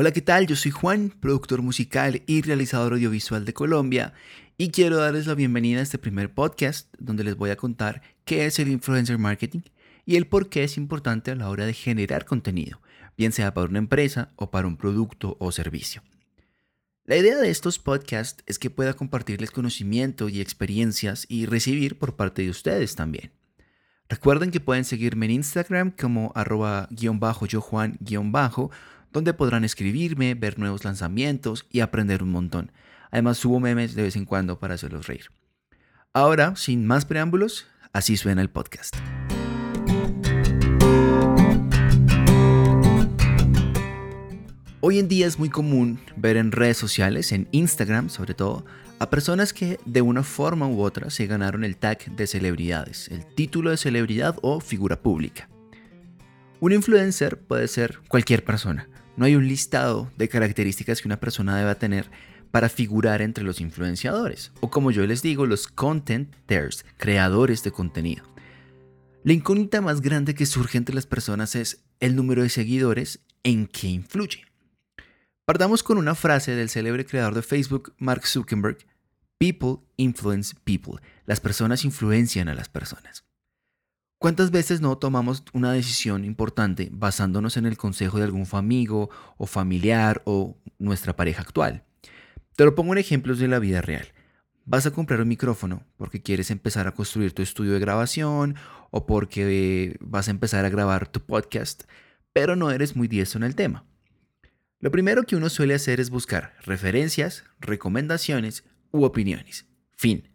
Hola, ¿qué tal? Yo soy Juan, productor musical y realizador audiovisual de Colombia, y quiero darles la bienvenida a este primer podcast donde les voy a contar qué es el influencer marketing y el por qué es importante a la hora de generar contenido, bien sea para una empresa o para un producto o servicio. La idea de estos podcasts es que pueda compartirles conocimiento y experiencias y recibir por parte de ustedes también. Recuerden que pueden seguirme en Instagram como arroba guion bajo yo Juan guion bajo donde podrán escribirme, ver nuevos lanzamientos y aprender un montón. Además subo memes de vez en cuando para hacerlos reír. Ahora, sin más preámbulos, así suena el podcast. Hoy en día es muy común ver en redes sociales, en Instagram sobre todo, a personas que de una forma u otra se ganaron el tag de celebridades, el título de celebridad o figura pública. Un influencer puede ser cualquier persona, no hay un listado de características que una persona deba tener para figurar entre los influenciadores, o como yo les digo, los contenters, creadores de contenido. La incógnita más grande que surge entre las personas es el número de seguidores en qué influye. Partamos con una frase del célebre creador de Facebook, Mark Zuckerberg, People influence people. Las personas influencian a las personas. ¿Cuántas veces no tomamos una decisión importante basándonos en el consejo de algún amigo o familiar o nuestra pareja actual? Te lo pongo en ejemplos de la vida real. Vas a comprar un micrófono porque quieres empezar a construir tu estudio de grabación o porque vas a empezar a grabar tu podcast, pero no eres muy diestro en el tema. Lo primero que uno suele hacer es buscar referencias, recomendaciones u opiniones. Fin.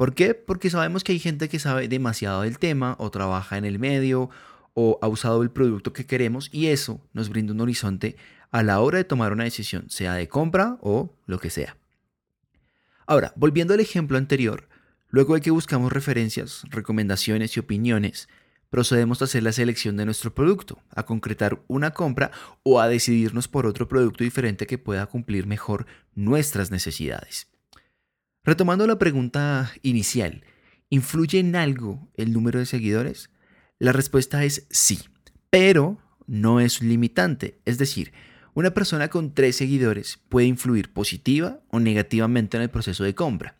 ¿Por qué? Porque sabemos que hay gente que sabe demasiado del tema o trabaja en el medio o ha usado el producto que queremos y eso nos brinda un horizonte a la hora de tomar una decisión, sea de compra o lo que sea. Ahora, volviendo al ejemplo anterior, luego de que buscamos referencias, recomendaciones y opiniones, procedemos a hacer la selección de nuestro producto, a concretar una compra o a decidirnos por otro producto diferente que pueda cumplir mejor nuestras necesidades. Retomando la pregunta inicial, ¿influye en algo el número de seguidores? La respuesta es sí, pero no es limitante. Es decir, una persona con tres seguidores puede influir positiva o negativamente en el proceso de compra.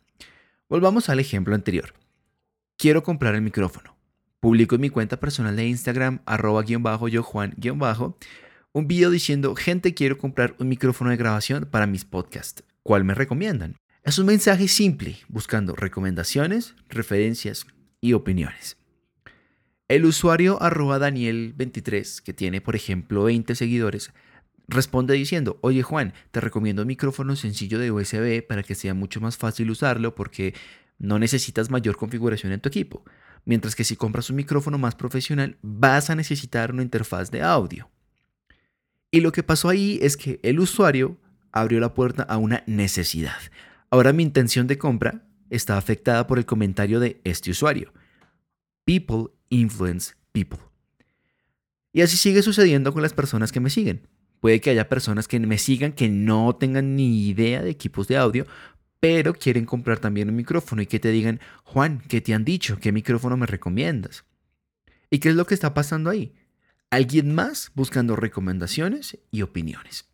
Volvamos al ejemplo anterior. Quiero comprar el micrófono. Publico en mi cuenta personal de Instagram, arroba guion bajo yo Juan guion bajo, un video diciendo, gente, quiero comprar un micrófono de grabación para mis podcasts. ¿Cuál me recomiendan? Es un mensaje simple, buscando recomendaciones, referencias y opiniones. El usuario arroba Daniel23, que tiene por ejemplo 20 seguidores, responde diciendo, oye Juan, te recomiendo un micrófono sencillo de USB para que sea mucho más fácil usarlo porque no necesitas mayor configuración en tu equipo. Mientras que si compras un micrófono más profesional, vas a necesitar una interfaz de audio. Y lo que pasó ahí es que el usuario abrió la puerta a una necesidad, Ahora mi intención de compra está afectada por el comentario de este usuario. People influence people. Y así sigue sucediendo con las personas que me siguen. Puede que haya personas que me sigan que no tengan ni idea de equipos de audio, pero quieren comprar también un micrófono y que te digan, Juan, ¿qué te han dicho? ¿Qué micrófono me recomiendas? ¿Y qué es lo que está pasando ahí? Alguien más buscando recomendaciones y opiniones.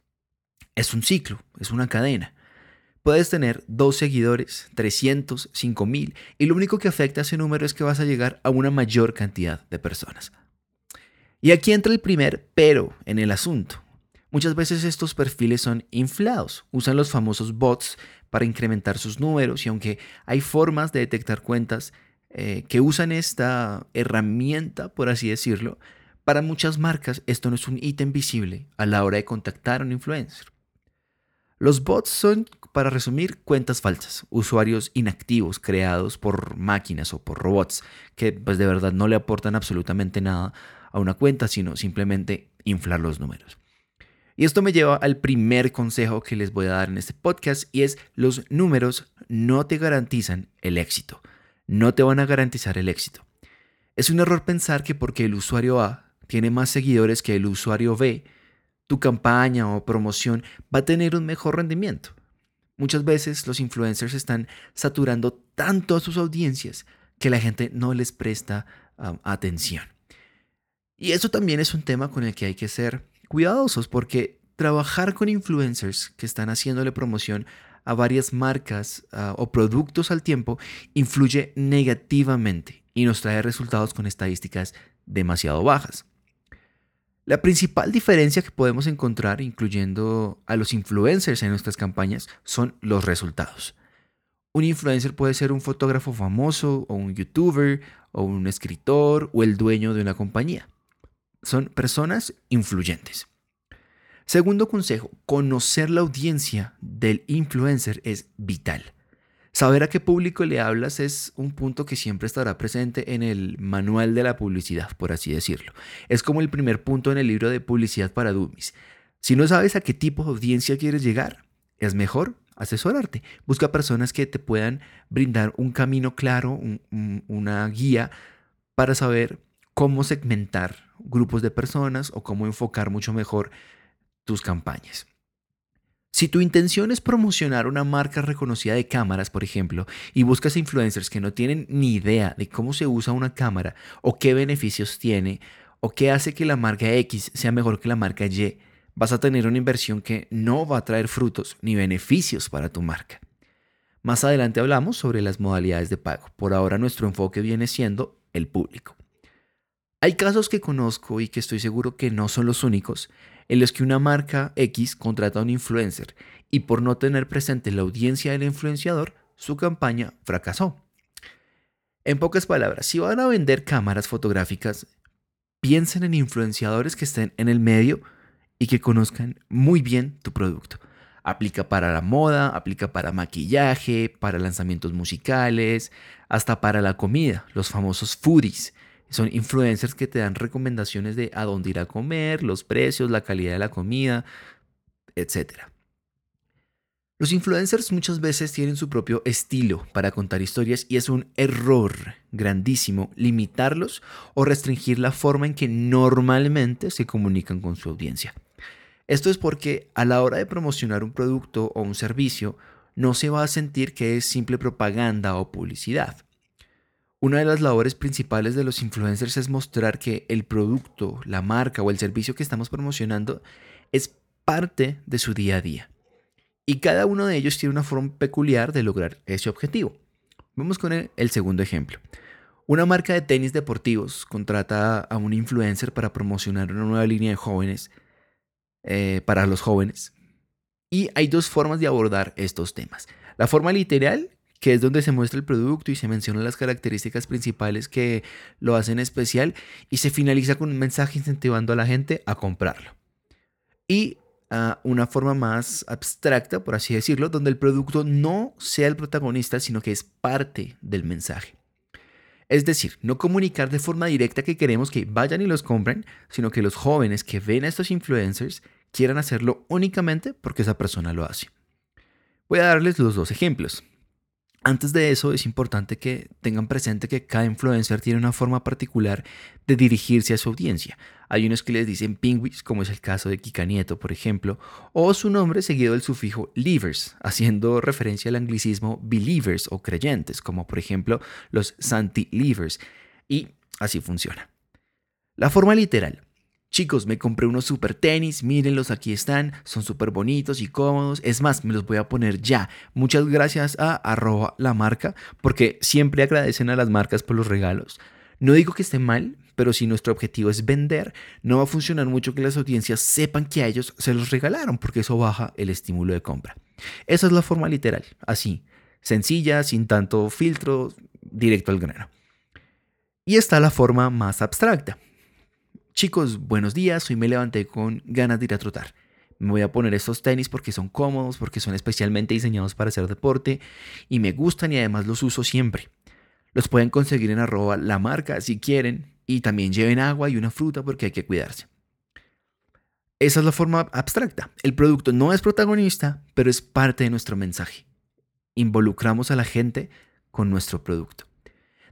Es un ciclo, es una cadena. Puedes tener dos seguidores, 300, 5000, y lo único que afecta a ese número es que vas a llegar a una mayor cantidad de personas. Y aquí entra el primer pero en el asunto. Muchas veces estos perfiles son inflados, usan los famosos bots para incrementar sus números y aunque hay formas de detectar cuentas eh, que usan esta herramienta, por así decirlo, para muchas marcas esto no es un ítem visible a la hora de contactar a un influencer. Los bots son, para resumir, cuentas falsas, usuarios inactivos creados por máquinas o por robots que pues de verdad no le aportan absolutamente nada a una cuenta, sino simplemente inflar los números. Y esto me lleva al primer consejo que les voy a dar en este podcast y es los números no te garantizan el éxito, no te van a garantizar el éxito. Es un error pensar que porque el usuario A tiene más seguidores que el usuario B, tu campaña o promoción va a tener un mejor rendimiento. Muchas veces los influencers están saturando tanto a sus audiencias que la gente no les presta atención. Y eso también es un tema con el que hay que ser cuidadosos porque trabajar con influencers que están haciéndole promoción a varias marcas ah, o productos al tiempo influye negativamente y nos trae resultados con estadísticas demasiado bajas. La principal diferencia que podemos encontrar, incluyendo a los influencers en nuestras campañas, son los resultados. Un influencer puede ser un fotógrafo famoso o un youtuber o un escritor o el dueño de una compañía. Son personas influyentes. Segundo consejo, conocer la audiencia del influencer es vital. Saber a qué público le hablas es un punto que siempre estará presente en el manual de la publicidad, por así decirlo. Es como el primer punto en el libro de publicidad para dummies. Si no sabes a qué tipo de audiencia quieres llegar, es mejor asesorarte. Busca personas que te puedan brindar un camino claro, una guía para saber cómo segmentar grupos de personas o cómo enfocar mucho mejor tus campañas. Si tu intención es promocionar una marca reconocida de cámaras, por ejemplo, y buscas influencers que no tienen ni idea de cómo se usa una cámara o qué beneficios tiene o qué hace que la marca X sea mejor que la marca Y, vas a tener una inversión que no va a traer frutos ni beneficios para tu marca. Más adelante hablamos sobre las modalidades de pago. Por ahora nuestro enfoque viene siendo el público. Hay casos que conozco y que estoy seguro que no son los únicos en los que una marca X contrata a un influencer y por no tener presente la audiencia del influenciador, su campaña fracasó. En pocas palabras, si van a vender cámaras fotográficas, piensen en influenciadores que estén en el medio y que conozcan muy bien tu producto. Aplica para la moda, aplica para maquillaje, para lanzamientos musicales, hasta para la comida, los famosos foodies. Son influencers que te dan recomendaciones de a dónde ir a comer, los precios, la calidad de la comida, etc. Los influencers muchas veces tienen su propio estilo para contar historias y es un error grandísimo limitarlos o restringir la forma en que normalmente se comunican con su audiencia. Esto es porque a la hora de promocionar un producto o un servicio no se va a sentir que es simple propaganda o publicidad. Una de las labores principales de los influencers es mostrar que el producto, la marca o el servicio que estamos promocionando es parte de su día a día. Y cada uno de ellos tiene una forma peculiar de lograr ese objetivo. Vamos con el, segundo ejemplo. Una marca de tenis deportivos contrata a un influencer para promocionar una nueva línea de jóvenes eh, para los jóvenes. Y hay dos formas de abordar estos temas. La forma literal que es donde se muestra el producto y se mencionan las características principales que lo hacen especial y se finaliza con un mensaje incentivando a la gente a comprarlo. Y uh, una forma más abstracta, por así decirlo, donde el producto no sea el protagonista, sino que es parte del mensaje. Es decir, no comunicar de forma directa que queremos que vayan y los compren, sino que los jóvenes que ven a estos influencers quieran hacerlo únicamente porque esa persona lo hace. Voy a darles los dos ejemplos. Antes de eso es importante que tengan presente que cada influencer tiene una forma particular de dirigirse a su audiencia. Hay unos que les dicen pingüis, como es el caso de Kika Nieto, por ejemplo, o su nombre seguido del sufijo livers, haciendo referencia al anglicismo believers o creyentes, como por ejemplo los santi-livers. Y así funciona. La forma literal Chicos, me compré unos super tenis, mírenlos, aquí están, son súper bonitos y cómodos. Es más, me los voy a poner ya. Muchas gracias a arroba la marca, porque siempre agradecen a las marcas por los regalos. No digo que esté mal, pero si nuestro objetivo es vender, no va a funcionar mucho que las audiencias sepan que a ellos se los regalaron, porque eso baja el estímulo de compra. Esa es la forma literal, así, sencilla, sin tanto filtro, directo al grano. Y está la forma más abstracta, Chicos, buenos días, hoy me levanté con ganas de ir a trotar. Me voy a poner estos tenis porque son cómodos, porque son especialmente diseñados para hacer deporte y me gustan y además los uso siempre. Los pueden conseguir en arroba la marca si quieren y también lleven agua y una fruta porque hay que cuidarse. Esa es la forma abstracta. El producto no es protagonista, pero es parte de nuestro mensaje. Involucramos a la gente con nuestro producto.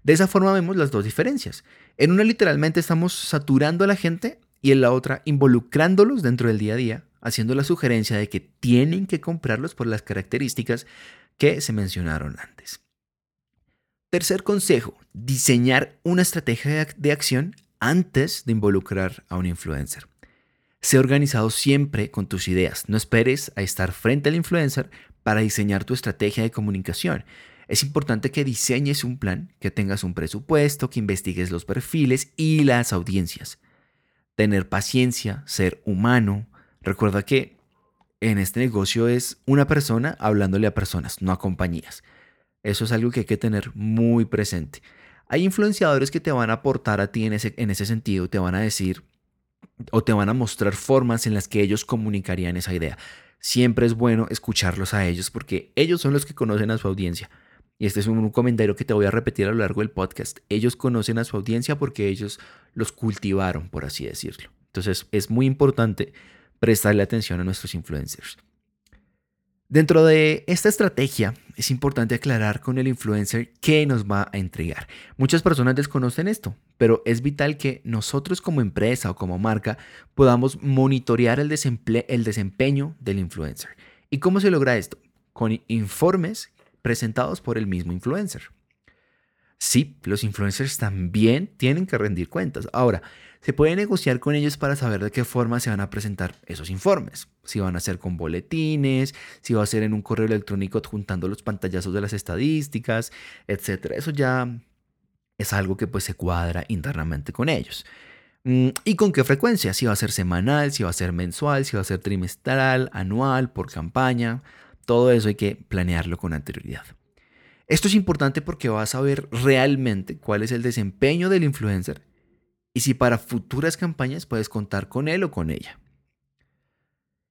De esa forma vemos las dos diferencias. En una literalmente estamos saturando a la gente y en la otra involucrándolos dentro del día a día, haciendo la sugerencia de que tienen que comprarlos por las características que se mencionaron antes. Tercer consejo, diseñar una estrategia de acción antes de involucrar a un influencer. Sé organizado siempre con tus ideas. No esperes a estar frente al influencer para diseñar tu estrategia de comunicación. Es importante que diseñes un plan, que tengas un presupuesto, que investigues los perfiles y las audiencias. Tener paciencia, ser humano. Recuerda que en este negocio es una persona hablándole a personas, no a compañías. Eso es algo que hay que tener muy presente. Hay influenciadores que te van a aportar a ti en ese, en ese sentido, te van a decir o te van a mostrar formas en las que ellos comunicarían esa idea. Siempre es bueno escucharlos a ellos porque ellos son los que conocen a su audiencia. Y este es un comentario que te voy a repetir a lo largo del podcast. Ellos conocen a su audiencia porque ellos los cultivaron, por así decirlo. Entonces es muy importante prestarle atención a nuestros influencers. Dentro de esta estrategia es importante aclarar con el influencer qué nos va a entregar. Muchas personas desconocen esto, pero es vital que nosotros como empresa o como marca podamos monitorear el, desempeño del influencer. ¿Y cómo se logra esto? Con informes presentados por el mismo influencer. Sí, los influencers también tienen que rendir cuentas. Ahora, se puede negociar con ellos para saber de qué forma se van a presentar esos informes. Si van a ser con boletines, si va a ser en un correo electrónico juntando los pantallazos de las estadísticas, etc. Eso ya es algo que pues se cuadra internamente con ellos. Mm, ¿Y con qué frecuencia? Si va a ser semanal, si va a ser mensual, si va a ser trimestral, anual, por campaña. Todo eso hay que planearlo con anterioridad. Esto es importante porque vas a ver realmente cuál es el desempeño del influencer y si para futuras campañas puedes contar con él o con ella.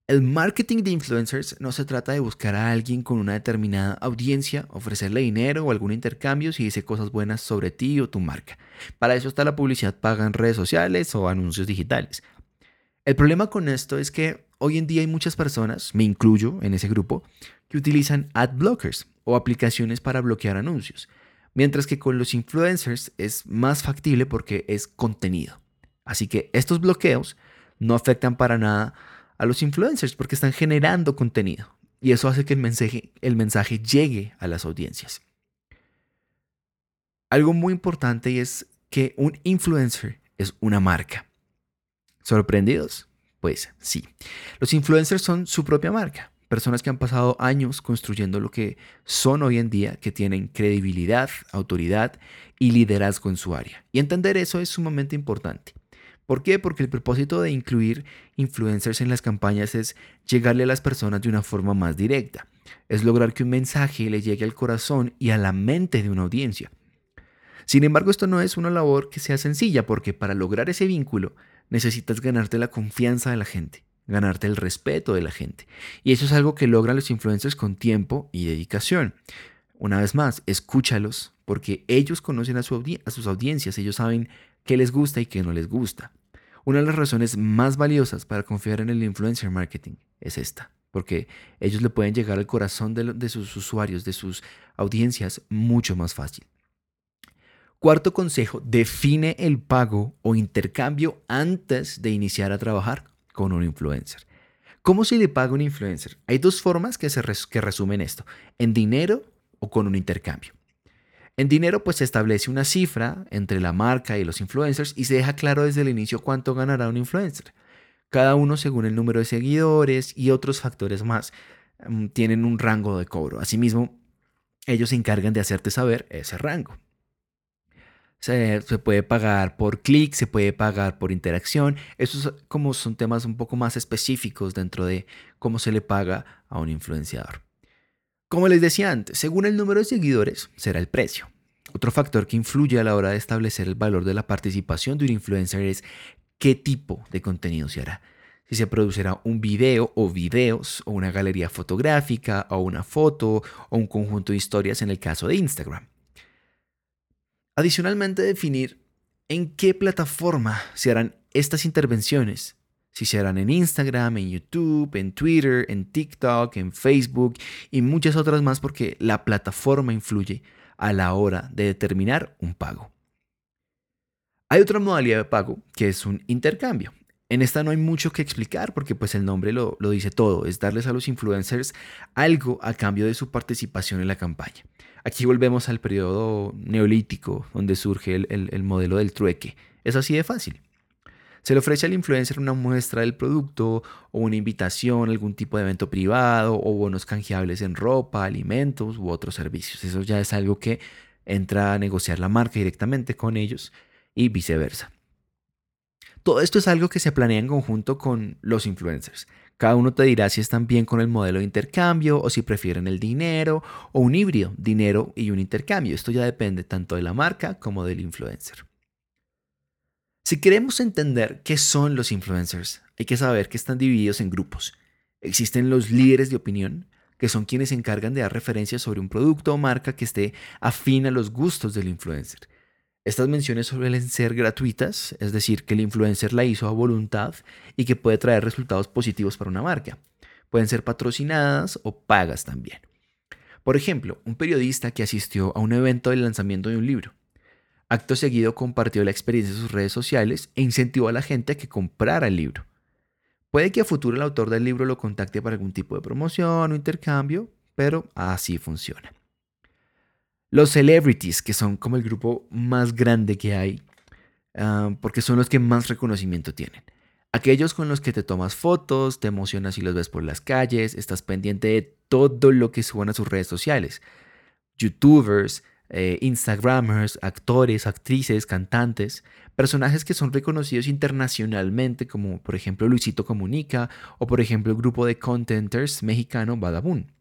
El marketing de influencers no se trata de buscar a alguien con una determinada audiencia, ofrecerle dinero o algún intercambio si dice cosas buenas sobre ti o tu marca. Para eso está la publicidad paga en redes sociales o anuncios digitales. El problema con esto es que hoy en día hay muchas personas, me incluyo en ese grupo, que utilizan ad blockers o aplicaciones para bloquear anuncios, mientras que con los influencers es más factible porque es contenido. Así que estos bloqueos no afectan para nada a los influencers porque están generando contenido y eso hace que el mensaje, el mensaje llegue a las audiencias. Algo muy importante es que un influencer es una marca. ¿Sorprendidos? Pues sí. Los influencers son su propia marca. Personas que han pasado años construyendo lo que son hoy en día, que tienen credibilidad, autoridad y liderazgo en su área. Y entender eso es sumamente importante. ¿Por qué? Porque el propósito de incluir influencers en las campañas es llegarle a las personas de una forma más directa. Es lograr que un mensaje le llegue al corazón y a la mente de una audiencia. Sin embargo, esto no es una labor que sea sencilla porque para lograr ese vínculo necesitas ganarte la confianza de la gente, ganarte el respeto de la gente. Y eso es algo que logran los influencers con tiempo y dedicación. Una vez más, escúchalos porque ellos conocen a, sus audiencias, ellos saben qué les gusta y qué no les gusta. Una de las razones más valiosas para confiar en el influencer marketing es esta, porque ellos le pueden llegar al corazón de sus usuarios, de sus audiencias, mucho más fácil. Cuarto consejo, define el pago o intercambio antes de iniciar a trabajar con un influencer. ¿Cómo se le paga un influencer? Hay dos formas que, se que resumen esto, en dinero o con un intercambio. En dinero pues se establece una cifra entre la marca y los influencers y se deja claro desde el inicio cuánto ganará un influencer. Cada uno según el número de seguidores y otros factores más mm, tienen un rango de cobro. Asimismo, ellos se encargan de hacerte saber ese rango. Se, puede pagar por clic, se puede pagar por interacción. Esos como son temas un poco más específicos dentro de cómo se le paga a un influenciador. Como les decía antes, según el número de seguidores será el precio. Otro factor que influye a la hora de establecer el valor de la participación de un influencer es qué tipo de contenido se hará. Si se producirá un video o videos, o una galería fotográfica, o una foto, o un conjunto de historias en el caso de Instagram. Adicionalmente, definir en qué plataforma se harán estas intervenciones. Si se harán en Instagram, en YouTube, en Twitter, en TikTok, en Facebook y muchas otras más porque la plataforma influye a la hora de determinar un pago. Hay otra modalidad de pago que es un intercambio. En esta no hay mucho que explicar porque pues el nombre lo, dice todo, es darles a los influencers algo a cambio de su participación en la campaña. Aquí volvemos al periodo neolítico donde surge el, el modelo del trueque. Es así de fácil. Se le ofrece al influencer una muestra del producto o una invitación a algún tipo de evento privado o bonos canjeables en ropa, alimentos u otros servicios. Eso ya es algo que entra a negociar la marca directamente con ellos y viceversa. Todo esto es algo que se planea en conjunto con los influencers. Cada uno te dirá si están bien con el modelo de intercambio o si prefieren el dinero o un híbrido, dinero y un intercambio. Esto ya depende tanto de la marca como del influencer. Si queremos entender qué son los influencers, hay que saber que están divididos en grupos. Existen los líderes de opinión, que son quienes se encargan de dar referencias sobre un producto o marca que esté afín a los gustos del influencer. Estas menciones suelen ser gratuitas, es decir, que el influencer la hizo a voluntad y que puede traer resultados positivos para una marca. Pueden ser patrocinadas o pagas también. Por ejemplo, un periodista que asistió a un evento del lanzamiento de un libro Acto seguido compartió la experiencia en sus redes sociales e incentivó a la gente a que comprara el libro. Puede que a futuro el autor del libro lo contacte para algún tipo de promoción o intercambio, pero así funciona. Los celebrities, que son como el grupo más grande que hay, ah, porque son los que más reconocimiento tienen. Aquellos con los que te tomas fotos, te emocionas y los ves por las calles, estás pendiente de todo lo que suban a sus redes sociales. Youtubers, eh, Instagramers, actores, actrices, cantantes, personajes que son reconocidos internacionalmente, como por ejemplo Luisito Comunica o por ejemplo el grupo de contenters mexicano Badabun.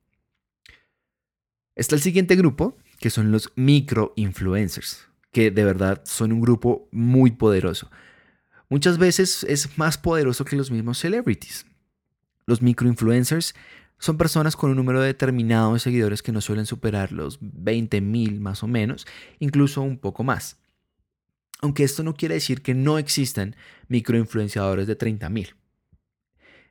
Está el siguiente grupo, que son los micro-influencers, que de verdad son un grupo muy poderoso. Muchas veces es más poderoso que los mismos celebrities. Los micro-influencers son personas con un número determinado de seguidores que no suelen superar los 20.000 más o menos, incluso un poco más. Aunque esto no quiere decir que no existan microinfluenciadores de 30.000.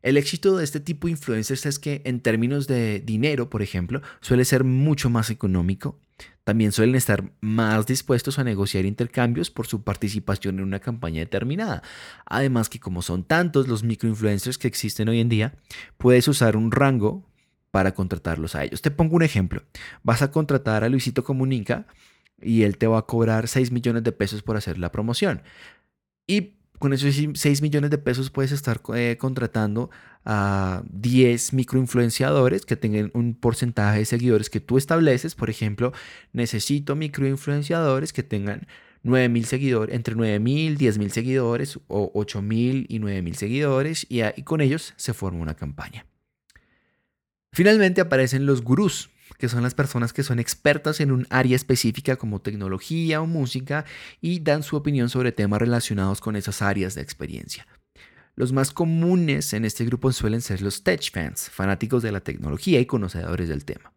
El éxito de este tipo de influencers es que en términos de dinero, por ejemplo, suele ser mucho más económico también suelen estar más dispuestos a negociar intercambios por su participación en una campaña determinada. Además que como son tantos los microinfluencers que existen hoy en día, puedes usar un rango para contratarlos a ellos. Te pongo un ejemplo. Vas a contratar a Luisito Comunica y él te va a cobrar 6 millones de pesos por hacer la promoción. Y con esos 6 millones de pesos puedes estar eh, contratando a 10 microinfluenciadores que tengan un porcentaje de seguidores que tú estableces. Por ejemplo, necesito microinfluenciadores que tengan 9 seguidores, entre 9 mil, 10 mil seguidores o 8 mil y 9 mil seguidores y, y con ellos se forma una campaña. Finalmente aparecen los gurús, que son las personas que son expertas en un área específica como tecnología o música y dan su opinión sobre temas relacionados con esas áreas de experiencia. Los más comunes en este grupo suelen ser los tech fans, fanáticos de la tecnología y conocedores del tema.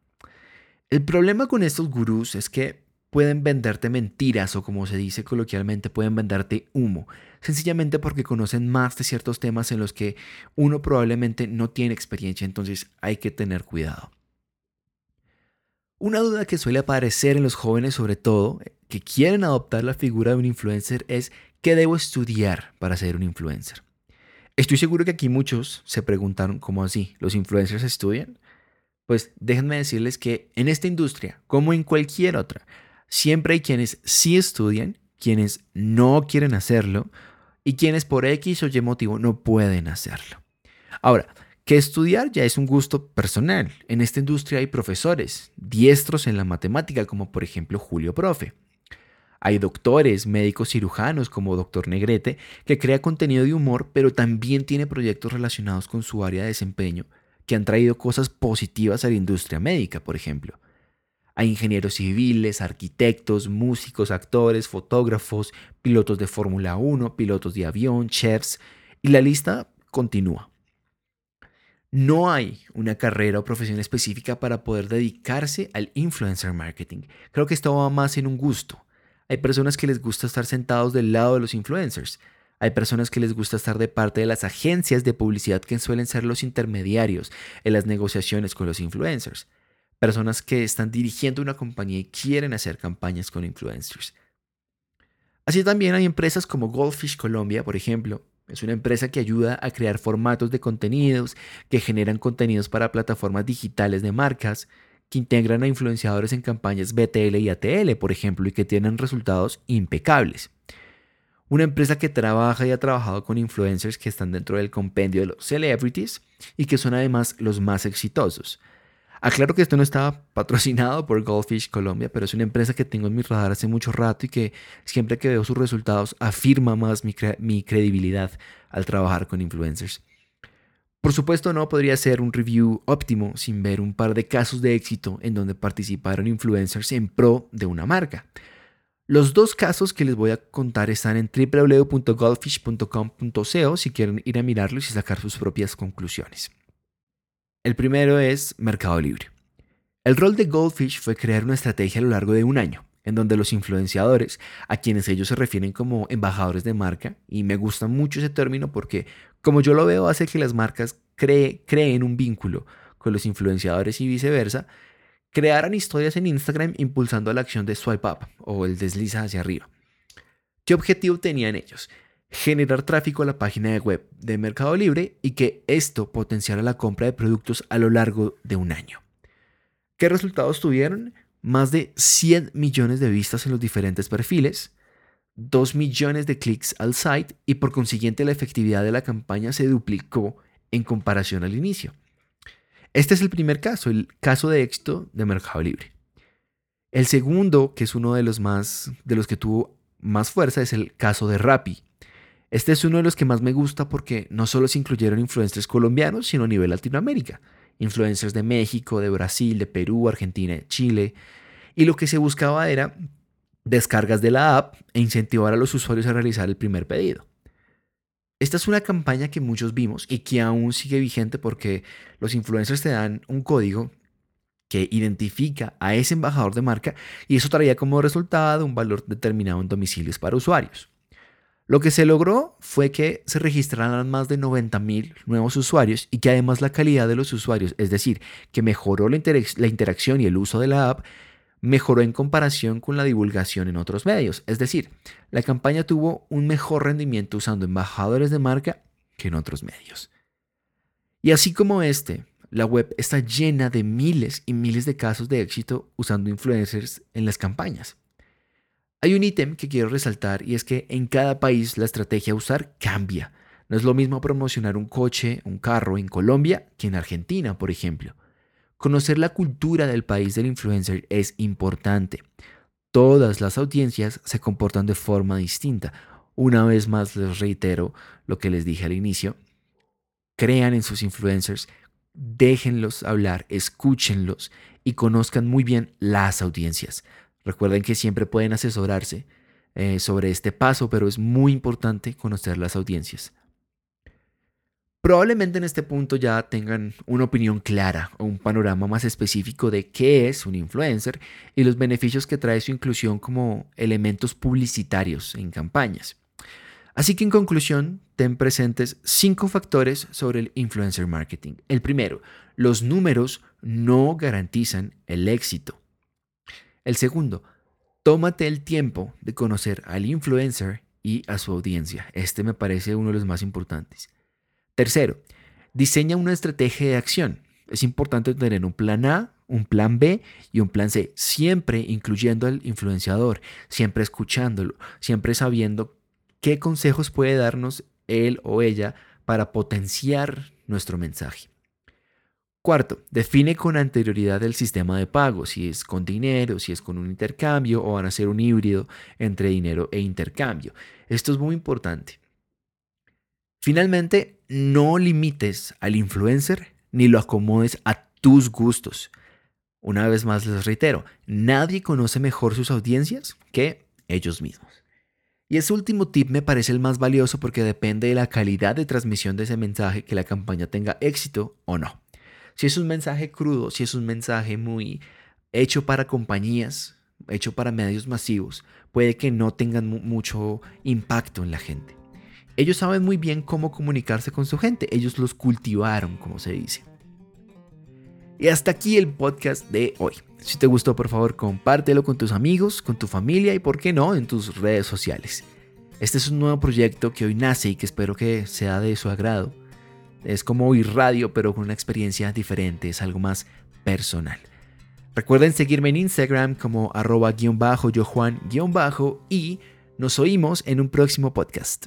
El problema con estos gurús es que pueden venderte mentiras o como se dice coloquialmente pueden venderte humo, sencillamente porque conocen más de ciertos temas en los que uno probablemente no tiene experiencia, entonces hay que tener cuidado. Una duda que suele aparecer en los jóvenes sobre todo, que quieren adoptar la figura de un influencer, es ¿qué debo estudiar para ser un influencer? Estoy seguro que aquí muchos se preguntaron cómo así, ¿los influencers estudian? Pues déjenme decirles que en esta industria, como en cualquier otra, siempre hay quienes sí estudian, quienes no quieren hacerlo y quienes por X o Y motivo no pueden hacerlo. Ahora, que estudiar ya es un gusto personal. En esta industria hay profesores diestros en la matemática, como por ejemplo Julio Profe. Hay doctores, médicos cirujanos como Doctor Negrete, que crea contenido de humor, pero también tiene proyectos relacionados con su área de desempeño, que han traído cosas positivas a la industria médica, por ejemplo. Hay ingenieros civiles, arquitectos, músicos, actores, fotógrafos, pilotos de Fórmula 1, pilotos de avión, chefs, y la lista continúa. No hay una carrera o profesión específica para poder dedicarse al influencer marketing. Creo que esto va más en un gusto. Hay personas que les gusta estar sentados del lado de los influencers. Hay personas que les gusta estar de parte de las agencias de publicidad que suelen ser los intermediarios en las negociaciones con los influencers. Personas que están dirigiendo una compañía y quieren hacer campañas con influencers. Así también hay empresas como Goldfish Colombia, por ejemplo, es una empresa que ayuda a crear formatos de contenidos, que generan contenidos para plataformas digitales de marcas, que integran a influenciadores en campañas BTL y ATL, por ejemplo, y que tienen resultados impecables. Una empresa que trabaja y ha trabajado con influencers que están dentro del compendio de los celebrities y que son además los más exitosos. Aclaro que esto no está patrocinado por Goldfish Colombia, pero es una empresa que tengo en mi radar hace mucho rato y que siempre que veo sus resultados afirma más mi, mi credibilidad al trabajar con influencers. Por supuesto, no podría ser un review óptimo sin ver un par de casos de éxito en donde participaron influencers en pro de una marca. Los dos casos que les voy a contar están en www.goldfish.com.co si quieren ir a mirarlos y sacar sus propias conclusiones. El primero es Mercado Libre. El rol de Goldfish fue crear una estrategia a lo largo de un año, en donde los influenciadores, a quienes ellos se refieren como embajadores de marca, y me gusta mucho ese término porque, como yo lo veo, hace que las marcas creen un vínculo con los influenciadores y viceversa, crearan historias en Instagram impulsando la acción de swipe up o el desliza hacia arriba. ¿Qué objetivo tenían ellos? Generar tráfico a la página de web de Mercado Libre y que esto potenciara la compra de productos a lo largo de un año. ¿Qué resultados tuvieron? Más de 100 millones de vistas en los diferentes perfiles, 2 millones de clics al site y por consiguiente la efectividad de la campaña se duplicó en comparación al inicio. Este es el primer caso, el caso de éxito de Mercado Libre. El segundo, que es uno de los más de los que tuvo más fuerza, es el caso de Rappi. Este es uno de los que más me gusta porque no solo se incluyeron influencers colombianos, sino a nivel Latinoamérica. Influencers de México, de Brasil, de Perú, Argentina, Chile. Y lo que se buscaba era descargas de la app e incentivar a los usuarios a realizar el primer pedido. Esta es una campaña que muchos vimos y que aún sigue vigente porque los influencers te dan un código que identifica a ese embajador de marca y eso traía como resultado un valor determinado en domicilios para usuarios. Lo que se logró fue que se registraran más de 90.000 nuevos usuarios y que además la calidad de los usuarios, es decir, que mejoró la, la interacción y el uso de la app, mejoró en comparación con la divulgación en otros medios. Es decir, la campaña tuvo un mejor rendimiento usando embajadores de marca que en otros medios. Y así como este, la web está llena de miles y miles de casos de éxito usando influencers en las campañas. Hay un ítem que quiero resaltar y es que en cada país la estrategia a usar cambia. No es lo mismo promocionar un coche, un carro en Colombia que en Argentina, por ejemplo. Conocer la cultura del país del influencer es importante. Todas las audiencias se comportan de forma distinta. Una vez más les reitero lo que les dije al inicio. Crean en sus influencers, déjenlos hablar, escúchenlos y conozcan muy bien las audiencias. Recuerden que siempre pueden asesorarse eh, sobre este paso, pero es muy importante conocer las audiencias. Probablemente en este punto ya tengan una opinión clara o un panorama más específico de qué es un influencer y los beneficios que trae su inclusión como elementos publicitarios en campañas. Así que en conclusión, ten presentes cinco factores sobre el influencer marketing. El primero, los números no garantizan el éxito. El segundo, tómate el tiempo de conocer al influencer y a su audiencia. Este me parece uno de los más importantes. Tercero, diseña una estrategia de acción. Es importante tener un plan A, un plan B y un plan C, siempre incluyendo al influenciador, siempre escuchándolo, siempre sabiendo qué consejos puede darnos él o ella para potenciar nuestro mensaje. Cuarto, define con anterioridad el sistema de pago, si es con dinero, si es con un intercambio o van a ser un híbrido entre dinero e intercambio. Esto es muy importante. Finalmente, no limites al influencer ni lo acomodes a tus gustos. Una vez más les reitero, nadie conoce mejor sus audiencias que ellos mismos. Y ese último tip me parece el más valioso porque depende de la calidad de transmisión de ese mensaje que la campaña tenga éxito o no. Si es un mensaje crudo, si es un mensaje muy hecho para compañías, hecho para medios masivos, puede que no tengan mucho impacto en la gente. Ellos saben muy bien cómo comunicarse con su gente, ellos los cultivaron, como se dice. Y hasta aquí el podcast de hoy. Si te gustó, por favor, compártelo con tus amigos, con tu familia y, por qué no, en tus redes sociales. Este es un nuevo proyecto que hoy nace y que espero que sea de su agrado. Es como oír radio, pero con una experiencia diferente, es algo más personal. Recuerden seguirme en Instagram como arroba guion bajo yo Juan guion bajo y Nos oímos en un próximo podcast.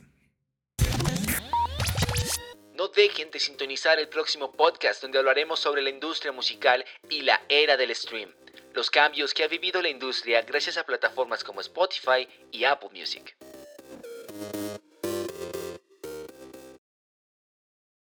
No dejen de sintonizar el próximo podcast donde hablaremos sobre la industria musical y la era del stream, los cambios que ha vivido la industria gracias a plataformas como Spotify y Apple Music.